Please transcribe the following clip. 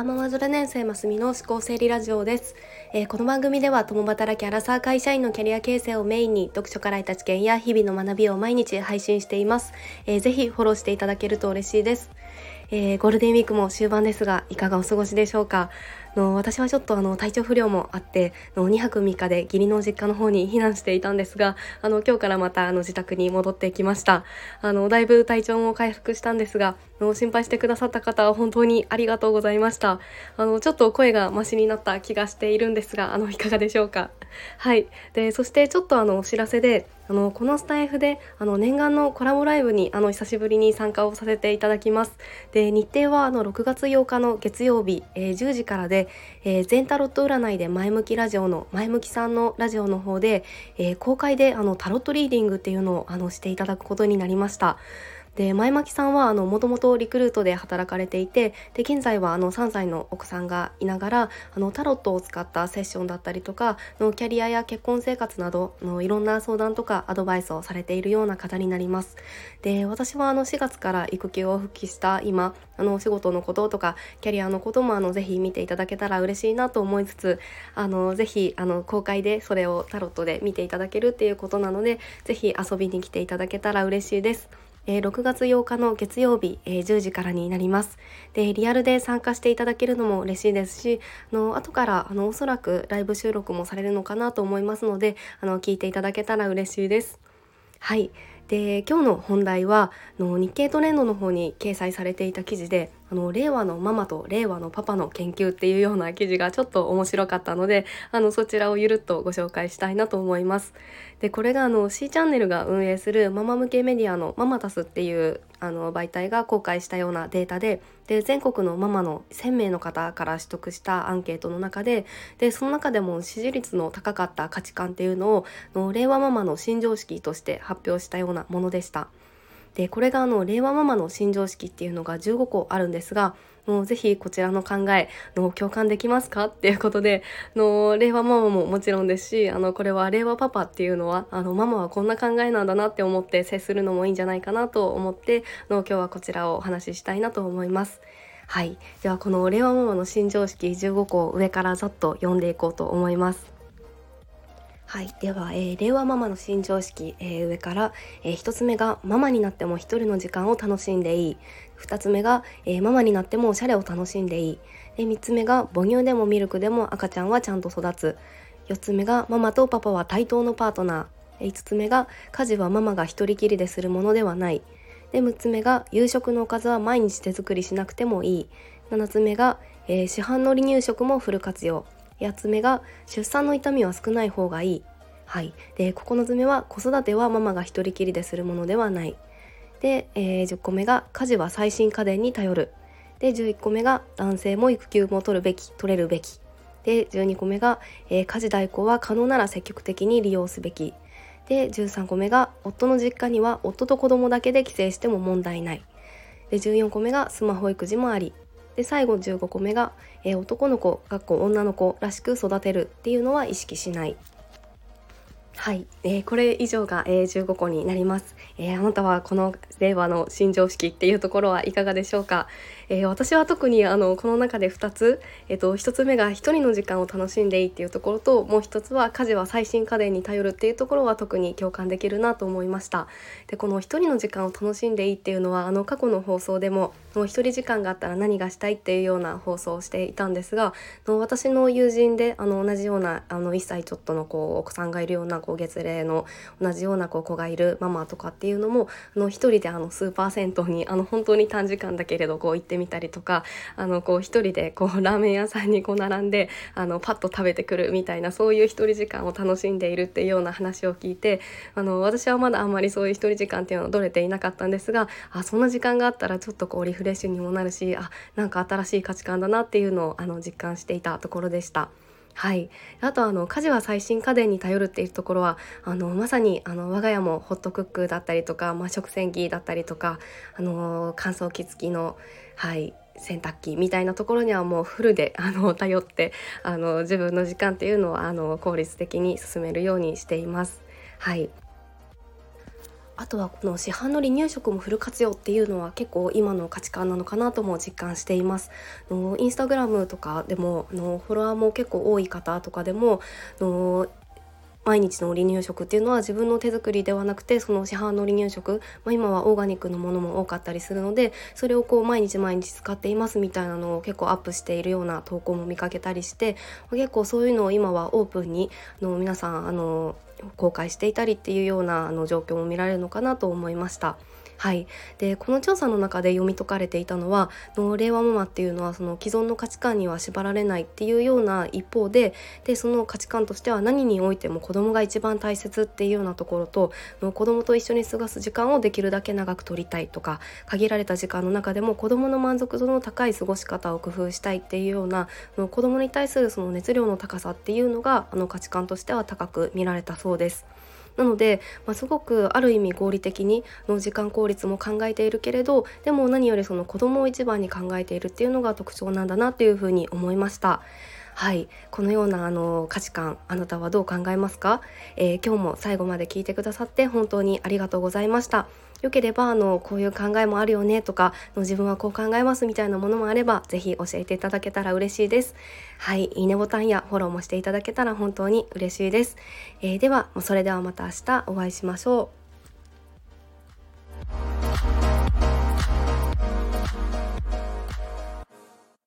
ワーママズラ年生ますみの思考整理ラジオです、えー、この番組では共働きアラサー会社員のキャリア形成をメインに読書から得た知見や日々の学びを毎日配信しています、えー、ぜひフォローしていただけると嬉しいです、えー、ゴールデンウィークも終盤ですがいかがお過ごしでしょうか？の私はちょっとあの体調不良もあっての2泊3日で義理の実家の方に避難していたんですがあの今日からまたあの自宅に戻ってきました。あのだいぶ体調も回復したんですがの心配してくださった方は本当にありがとうございました。あのちょっと声がマシになった気がしているんですがあのいかがでしょうか？はい。でそしてちょっとあのお知らせであのこのスタイフであの念願のコラボライブにあの久しぶりに参加をさせていただきますで日程はあの6月8日の月曜日、えー、10時からでえー、全タロット占いで前向きラジオの前向きさんのラジオの方で、えー、公開であのタロットリーディングっていうのをあのしていただくことになりました。で前巻さんはもともとリクルートで働かれていてで現在はあの3歳の奥さんがいながらあのタロットを使ったセッションだったりとかのキャリアや結婚生活などのいろんな相談とかアドバイスをされているような方になります。で私はあの4月から育休を復帰した今あのお仕事のこととかキャリアのこともあのぜひ見ていただけたら嬉しいなと思いつつあのぜひあの公開でそれをタロットで見ていただけるっていうことなのでぜひ遊びに来ていただけたら嬉しいです。えー、6月8日の月曜日、えー、10時からになります。で、リアルで参加していただけるのも嬉しいですし、あの後からあのおそらくライブ収録もされるのかなと思いますので、あの聞いていただけたら嬉しいです。はい。で今日の本題はの日経トレンドの方に掲載されていた記事であの令和のママと令和のパパの研究っていうような記事がちょっと面白かったのであのそちらをゆるっとご紹介したいなと思います。でこれがあの C チャンネルが運営するママ向けメディアのママタスっていうあの媒体が公開したようなデータでで全国のママの1,000名の方から取得したアンケートの中ででその中でも支持率の高かった価値観っていうのをの令和ママの新常識として発表したようなものでした。でこれがあの令和ママの新常識っていうのが15個あるんですがもうぜひこちらの考えの共感できますか？っていうことでの令和ママももちろんですしあのこれは令和パパっていうのはあのママはこんな考えなんだなって思って接するのもいいんじゃないかなと思っての今日はこちらをお話ししたいなと思います。はい、ではこの令和ママの新常識15個を上からざっと読んでいこうと思います。はい、では、えー、令和ママの新常識、えー、上から、えー、1つ目がママになっても1人の時間を楽しんでいい。2つ目が、えー、ママになってもおしゃれを楽しんでいい。で3つ目が母乳でもミルクでも赤ちゃんはちゃんと育つ。4つ目がママとパパは対等のパートナー。5つ目が家事はママが一人きりでするものではない。で6つ目が夕食のおかずは毎日手作りしなくてもいい。7つ目が、え、市販の離乳食もフル活用。8つ目が出産の痛みは少ない方がいい。はい。で、9つ目は子育てはママが一人きりでするものではない。で、えー、10個目が家事は最新家電に頼る。で、11個目が男性も育休も取るべき、取れるべき。で、12個目が、えー、家事代行は可能なら積極的に利用すべき。で、13個目が夫の実家には夫と子供だけで帰省しても問題ない。で、14個目がスマホ育児もあり。で最後15個目が、えー、男の子学校女の子らしく育てるっていうのは意識しない。はい、えー、これ以上が、えー、15個になります、えー、あなたはこの令和の新常識っていうところはいかがでしょうか、えー、私は特にあのこの中で2つ、えーと、1つ目が1人の時間を楽しんでいいっていうところともう1つは家事は最新家電に頼るっていうところは特に共感できるなと思いました。でこの1人の時間を楽しんでいいっていうのはあの過去の放送でももう1人時間があったら何がしたいっていうような放送をしていたんですがの私の友人であの同じようなあの1歳ちょっとのこうお子さんがいるようなこう月齢の同じようなこう子がいるママとかっていうのもあの1人であのスーパー銭湯にあの本当に短時間だけれどこう行ってみたりとか あのこう一人でこうラーメン屋さんにこう並んであのパッと食べてくるみたいなそういう一人時間を楽しんでいるっていうような話を聞いてあの私はまだあんまりそういう一人時間っていうのは取れていなかったんですがあそんな時間があったらちょっとこうリフレッシュにもなるしあなんか新しい価値観だなっていうのをあの実感していたところでした。はい、あとあの家事は最新家電に頼るっていうところはあのまさにあの我が家もホットクックだったりとか、まあ、食洗機だったりとかあの乾燥機付きの、はい、洗濯機みたいなところにはもうフルで あの頼ってあの自分の時間っていうのはあの効率的に進めるようにしています。はいあとはこの市販の離乳食もフル活用っていうのは結構今の価値観なのかなとも実感しています。のインスタグラムとかでものフォロワーも結構多い方とかでもの毎日の離乳食っていうのは自分の手作りではなくてその市販の離乳食、まあ、今はオーガニックのものも多かったりするのでそれをこう毎日毎日使っていますみたいなのを結構アップしているような投稿も見かけたりして結構そういうのを今はオープンにの皆さんあの公開していたりっていうようなあの状況も見られるのかなと思いました。はい、でこの調査の中で読み解かれていたのはの令和ママっていうのはその既存の価値観には縛られないっていうような一方ででその価値観としては何においても子供が一番大切っていうようなところとの子供と一緒に過ごす時間をできるだけ長く取りたいとか限られた時間の中でも子供の満足度の高い過ごし方を工夫したいっていうようなの子供に対するその熱量の高さっていうのがあの価値観としては高く見られたそうです。なので、まあ、すごくある意味合理的にの時間効率も考えているけれどでも何よりその子供を一番に考えているっていうのが特徴なんだなっていうふうに思いました。はい。このようなあの価値観あなたはどう考えますか、えー、今日も最後まで聞いてくださって本当にありがとうございました。よければあのこういう考えもあるよねとかの自分はこう考えますみたいなものもあれば是非教えていただけたら嬉しいです。はい。いいねボタンやフォローもしていただけたら本当に嬉しいです、えー、ではそれではまた明日お会いしましょう。